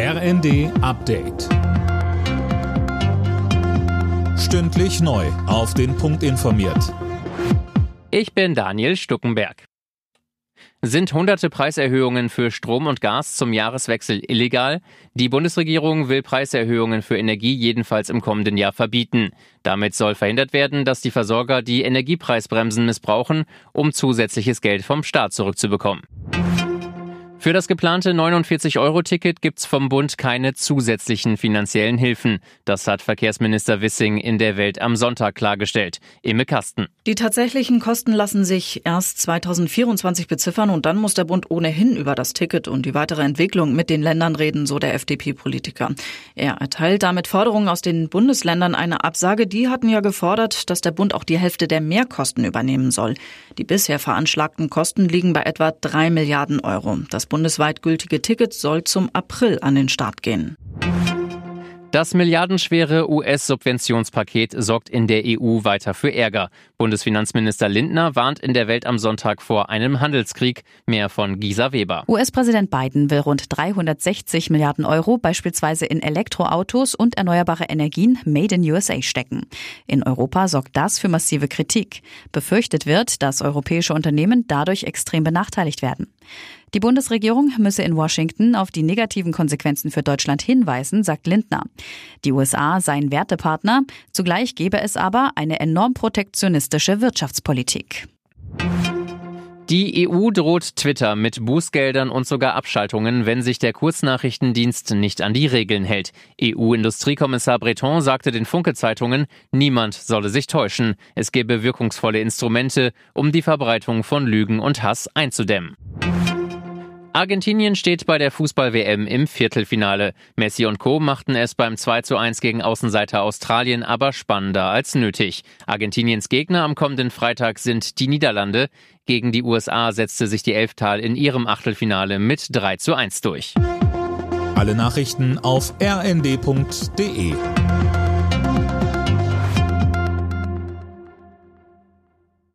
RND Update. Stündlich neu. Auf den Punkt informiert. Ich bin Daniel Stuckenberg. Sind hunderte Preiserhöhungen für Strom und Gas zum Jahreswechsel illegal? Die Bundesregierung will Preiserhöhungen für Energie jedenfalls im kommenden Jahr verbieten. Damit soll verhindert werden, dass die Versorger die Energiepreisbremsen missbrauchen, um zusätzliches Geld vom Staat zurückzubekommen. Für das geplante 49-Euro-Ticket gibt's vom Bund keine zusätzlichen finanziellen Hilfen. Das hat Verkehrsminister Wissing in der Welt am Sonntag klargestellt. Imme Kasten. Die tatsächlichen Kosten lassen sich erst 2024 beziffern und dann muss der Bund ohnehin über das Ticket und die weitere Entwicklung mit den Ländern reden, so der FDP-Politiker. Er erteilt damit Forderungen aus den Bundesländern eine Absage. Die hatten ja gefordert, dass der Bund auch die Hälfte der Mehrkosten übernehmen soll. Die bisher veranschlagten Kosten liegen bei etwa drei Milliarden Euro. Das bundesweit gültige Ticket soll zum April an den Start gehen. Das milliardenschwere US-Subventionspaket sorgt in der EU weiter für Ärger. Bundesfinanzminister Lindner warnt in der Welt am Sonntag vor einem Handelskrieg. Mehr von Gisa Weber. US-Präsident Biden will rund 360 Milliarden Euro beispielsweise in Elektroautos und erneuerbare Energien made in USA stecken. In Europa sorgt das für massive Kritik. Befürchtet wird, dass europäische Unternehmen dadurch extrem benachteiligt werden. Die Bundesregierung müsse in Washington auf die negativen Konsequenzen für Deutschland hinweisen, sagt Lindner. Die USA seien Wertepartner, zugleich gebe es aber eine enorm protektionistische Wirtschaftspolitik. Die EU droht Twitter mit Bußgeldern und sogar Abschaltungen, wenn sich der Kurznachrichtendienst nicht an die Regeln hält. EU-Industriekommissar Breton sagte den Funke-Zeitungen, niemand solle sich täuschen. Es gebe wirkungsvolle Instrumente, um die Verbreitung von Lügen und Hass einzudämmen. Argentinien steht bei der Fußball-WM im Viertelfinale. Messi und Co. machten es beim 2 zu 1 gegen Außenseiter Australien aber spannender als nötig. Argentiniens Gegner am kommenden Freitag sind die Niederlande. Gegen die USA setzte sich die Elftal in ihrem Achtelfinale mit 3 zu 1 durch. Alle Nachrichten auf rnd.de